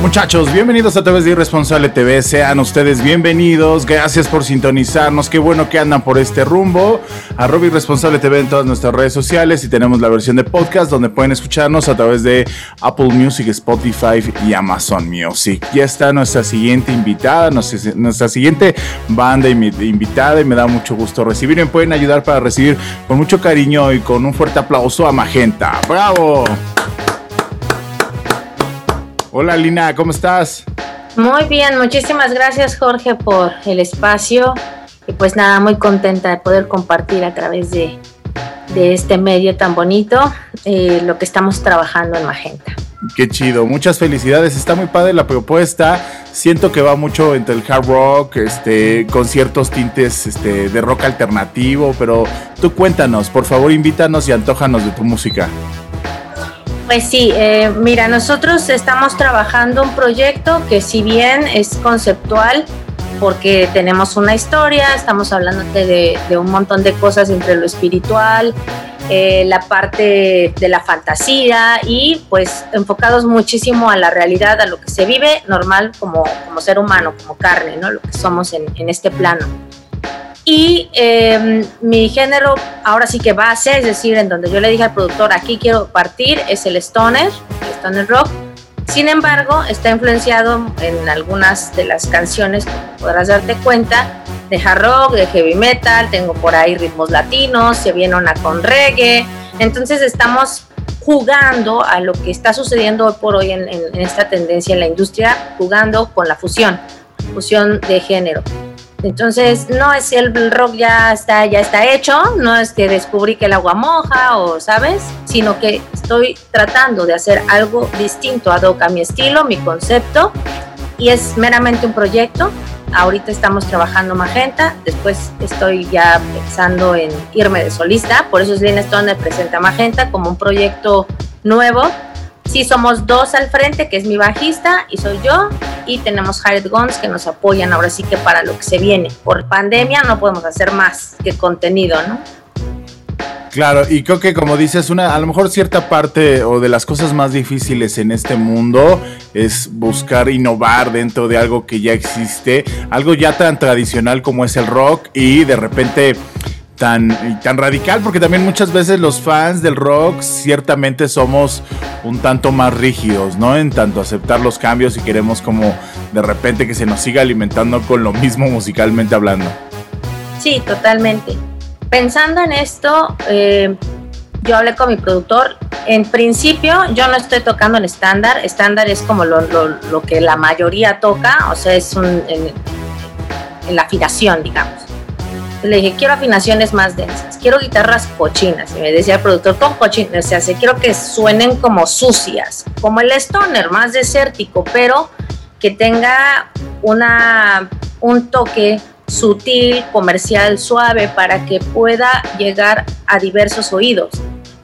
Muchachos, bienvenidos a través de Irresponsable TV. Sean ustedes bienvenidos. Gracias por sintonizarnos. Qué bueno que andan por este rumbo. Arroba Irresponsable TV en todas nuestras redes sociales y tenemos la versión de podcast donde pueden escucharnos a través de Apple Music, Spotify y Amazon Music. Ya está nuestra siguiente invitada, nuestra siguiente banda invitada y me da mucho gusto recibir. Me pueden ayudar para recibir con mucho cariño y con un fuerte aplauso a Magenta. ¡Bravo! Hola Lina, ¿cómo estás? Muy bien, muchísimas gracias Jorge por el espacio y pues nada, muy contenta de poder compartir a través de, este medio tan bonito eh, lo que estamos trabajando en Magenta. Qué chido, muchas felicidades, está muy padre la propuesta, siento que va mucho entre el hard rock, este, con ciertos tintes este, de rock alternativo, pero tú cuéntanos, por favor invítanos y antójanos de tu música. Pues sí, eh, mira, nosotros estamos trabajando un proyecto que si bien es conceptual, porque tenemos una historia, estamos hablando de, un montón de cosas entre lo espiritual, eh, la parte de la fantasía y pues enfocados muchísimo a la realidad, a lo que se vive normal como, como ser humano, como carne, ¿no? Lo que somos en, en este plano. Y em, mi género, ahora sí que base, es decir, en donde yo le dije al productor, aquí quiero partir, es el stoner, el stoner rock. Sin embargo, está influenciado en algunas de las canciones, podrás darte cuenta, de hard rock, de heavy metal, tengo por ahí ritmos latinos, se viene una con reggae. Entonces estamos jugando a lo que está sucediendo hoy por hoy en, en esta tendencia en la industria, jugando con la fusión, fusión de género. Entonces, no es el rock ya está, ya está hecho, no es que descubrí que el agua moja o, ¿sabes? Sino que estoy tratando de hacer algo distinto ad hoc a mi estilo, mi concepto, y es meramente un proyecto. Ahorita estamos trabajando Magenta, después estoy ya pensando en irme de solista, por eso es Lina Stone presenta Magenta como un proyecto nuevo Sí, somos dos al frente, que es mi bajista y soy yo, tenemos Hired Guns que nos apoyan ahora sí que para lo que se viene. Por pandemia no podemos hacer más que contenido, ¿no? Claro, y creo que como dices, una, a lo mejor cierta parte o de las cosas más difíciles en este mundo es buscar innovar dentro de algo que ya existe, algo ya tan tradicional como es el rock y de repente tan, tan radical, porque también muchas veces los fans del rock ciertamente somos un tanto más rígidos, ¿no? En tanto aceptar los cambios y queremos como de repente que se nos siga alimentando con lo mismo musicalmente hablando. Sí, totalmente. Pensando en esto, eh, yo hablé con mi productor. En principio, yo no estoy tocando en estándar. Estándar es como lo, lo, que la mayoría toca, o sea, es un, en, en la afinación, digamos le dije, quiero afinaciones más densas, quiero guitarras cochinas. Y me decía el productor, con cochinas, o sea, se quiero que suenen como sucias, como el stoner, más desértico, pero que tenga una, un toque sutil, comercial, suave, para que pueda llegar a diversos oídos.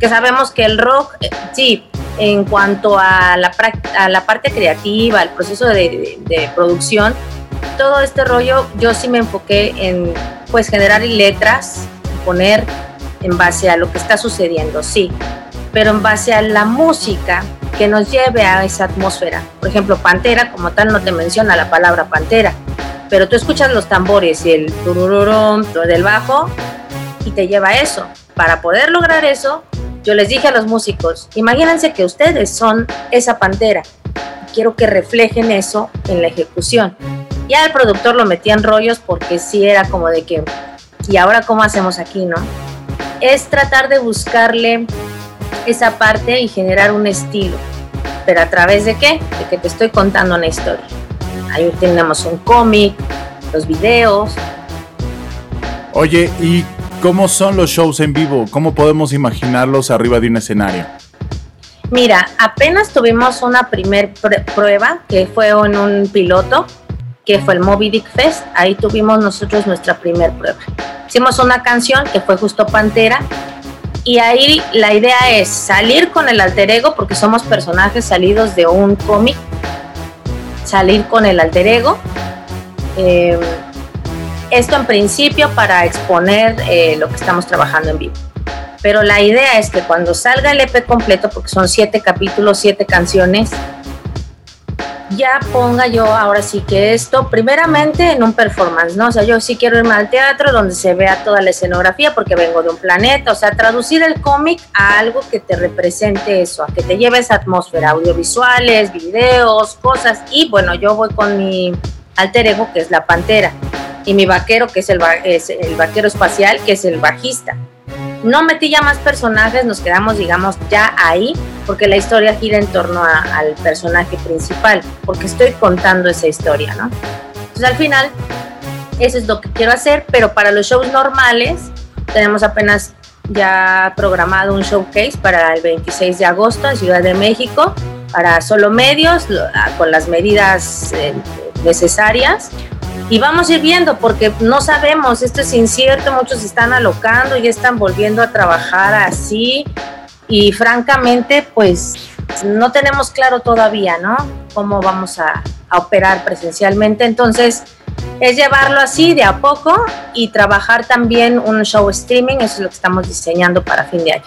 Que sabemos que el rock, eh, sí, en cuanto a la, a la parte creativa, el proceso de, de producción, todo este rollo yo sí me enfoqué en pues generar letras, poner en base a lo que está sucediendo, sí, pero en base a la música que nos lleve a esa atmósfera. Por ejemplo, Pantera como tal no te menciona la palabra Pantera, pero tú escuchas los tambores y el turururum del bajo y te lleva a eso. Para poder lograr eso, yo les dije a los músicos, imagínense que ustedes son esa Pantera. Quiero que reflejen eso en la ejecución. Ya el productor lo metía en rollos porque sí era como de que, ¿y ahora cómo hacemos aquí, no? Es tratar de buscarle esa parte y generar un estilo. ¿Pero a través de qué? De que te estoy contando una historia. Ahí tenemos un cómic, los videos. Oye, ¿y cómo son los shows en vivo? ¿Cómo podemos imaginarlos arriba de un escenario? Mira, apenas tuvimos una primer prueba que fue en un piloto, que fue el Moby Dick Fest. Ahí tuvimos nosotros nuestra primer prueba. Hicimos una canción que fue justo Pantera. Y ahí la idea es salir con el alter ego, porque somos personajes salidos de un cómic, salir con el alter ego. Eh, esto en principio para exponer eh, lo que estamos trabajando en vivo. Pero la idea es que cuando salga el EP completo, porque son siete capítulos, siete canciones, ya ponga yo ahora sí que esto, primeramente en un performance, ¿no? O sea, yo sí quiero irme al teatro donde se vea toda la escenografía porque vengo de un planeta, o sea, traducir el cómic a algo que te represente eso, a que te lleve esa atmósfera, audiovisuales, videos, cosas. Y bueno, yo voy con mi alter ego, que es la pantera, y mi vaquero, que es el, es el vaquero espacial, que es el bajista. No metí ya más personajes, nos quedamos, digamos, ya ahí, porque la historia gira en torno al personaje principal, porque estoy contando esa historia, ¿no? Entonces al final, eso es lo que quiero hacer, pero para los shows normales, tenemos apenas ya programado un showcase para el 26 de agosto en Ciudad de México, para solo medios, con las medidas eh, necesarias y vamos a ir viendo porque no sabemos, esto es incierto, muchos están alocando y están volviendo a trabajar así y francamente pues no tenemos claro todavía, ¿no? Cómo vamos a, a operar presencialmente, entonces es llevarlo así de a poco y trabajar también un show streaming, eso es lo que estamos diseñando para fin de año.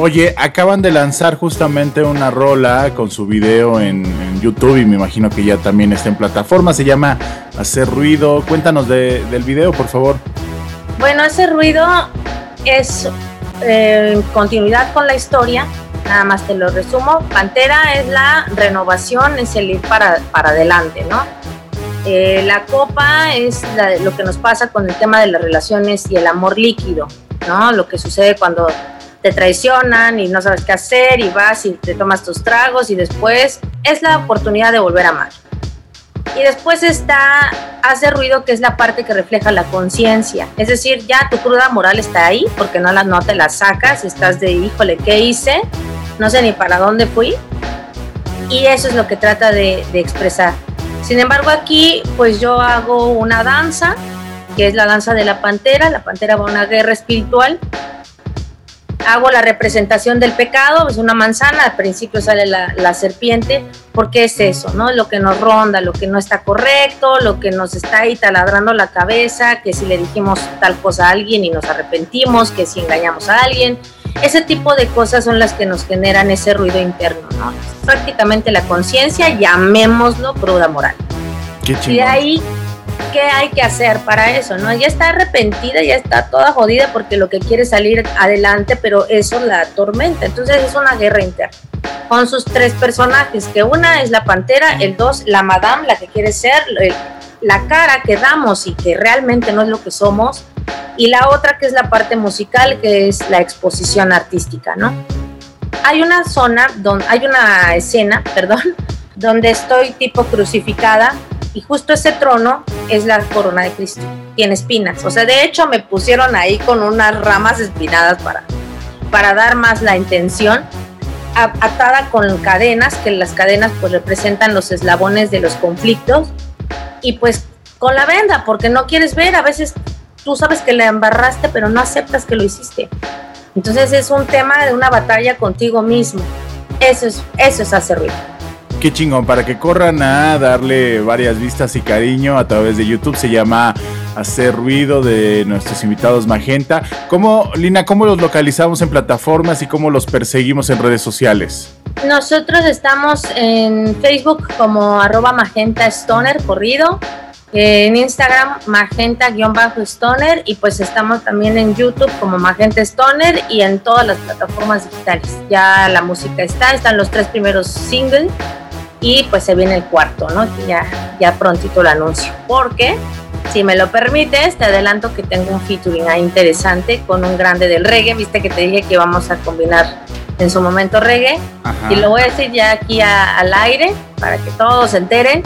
Oye, acaban de lanzar justamente una rola con su video en, YouTube y me imagino que ya también está en plataforma. Se llama Hacer Ruido. Cuéntanos del video, por favor. Bueno, ese ruido es continuidad con la historia. Nada más te lo resumo. Pantera es la renovación, es el ir para, para adelante, ¿no? Eh, la copa es lo que nos pasa con el tema de las relaciones y el amor líquido, ¿no? Lo que sucede cuando te traicionan y no sabes qué hacer y vas y te tomas tus tragos y después es la oportunidad de volver a amar. Y después está hace ruido que es la parte que refleja la conciencia. Es decir, ya tu cruda moral está ahí porque no, la, no te la sacas, estás de híjole, ¿qué hice? No sé ni para dónde fui. Y eso es lo que trata de, de expresar. Sin embargo, aquí pues yo hago una danza, que es la danza de la pantera. La pantera va a una guerra espiritual hago la representación del pecado, es una manzana, al principio sale la, serpiente, porque es eso, ¿no? Lo que nos ronda, lo que no está correcto, lo que nos está ahí taladrando la cabeza, que si le dijimos tal cosa a alguien y nos arrepentimos, que si engañamos a alguien, ese tipo de cosas son las que nos generan ese ruido interno, ¿no? Prácticamente la conciencia, llamémoslo cruda moral. Qué y de ahí ¿qué hay que hacer para eso? ¿no? Ya está arrepentida, ya está toda jodida porque lo que quiere es salir adelante, pero eso la atormenta. Entonces es una guerra interna con sus tres personajes, que una es la pantera, el dos, la madame, la que quiere ser, la cara que damos y que realmente no es lo que somos, y la otra que es la parte musical, que es la exposición artística, ¿no? Hay una zona, donde, hay una escena, perdón, donde estoy tipo crucificada y justo ese trono es la corona de Cristo. Tiene espinas. O sea, de hecho me pusieron ahí con unas ramas espinadas para, para dar más la intención. Atada con cadenas, que las cadenas pues representan los eslabones de los conflictos. Y pues con la venda, porque no quieres ver, a veces tú sabes que la embarraste, pero no aceptas que lo hiciste. Entonces es un tema de una batalla contigo mismo. Eso es, eso es hacer ruido. Qué chingón, para que corran a darle varias vistas y cariño a través de YouTube. Se llama Hacer Ruido de nuestros invitados Magenta. ¿Cómo, Lina, cómo los localizamos en plataformas y cómo los perseguimos en redes sociales? Nosotros estamos en Facebook como arroba Magenta Stoner corrido, en Instagram Magenta-Stoner y pues estamos también en YouTube como Magenta Stoner y en todas las plataformas digitales. Ya la música está, están los tres primeros singles y pues se viene el cuarto, ¿no? Ya, ya prontito lo anuncio. Porque, si me lo permites, te adelanto que tengo un featuring ahí interesante con un grande del reggae. Viste que te dije que vamos a combinar en su momento reggae. Y lo voy a decir ya aquí al aire para que todos se enteren.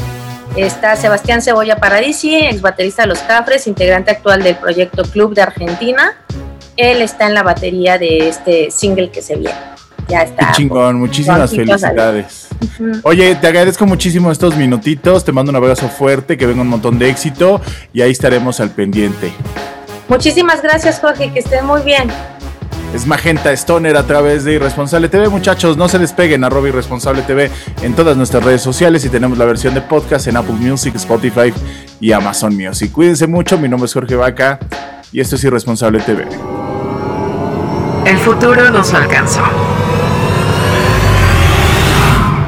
Está Sebastián Cebolla Paradisi, ex baterista de Los Cafres, integrante actual del proyecto Club de Argentina. Él está en la batería de este single que se viene. Ya está. Qué chingón, muchísimas felicidades. Oye, te agradezco muchísimo estos minutitos, te mando un abrazo fuerte, que venga un montón de éxito y ahí estaremos al pendiente. Muchísimas gracias, Jorge, que esté muy bien. Es Magenta Stoner a través de Irresponsable TV. Muchachos, no se despeguen, arroba Irresponsable TV en todas nuestras redes sociales y tenemos la versión de podcast en Apple Music, Spotify y Amazon Music. Cuídense mucho, mi nombre es Jorge Vaca y esto es Irresponsable TV. El futuro nos alcanzó.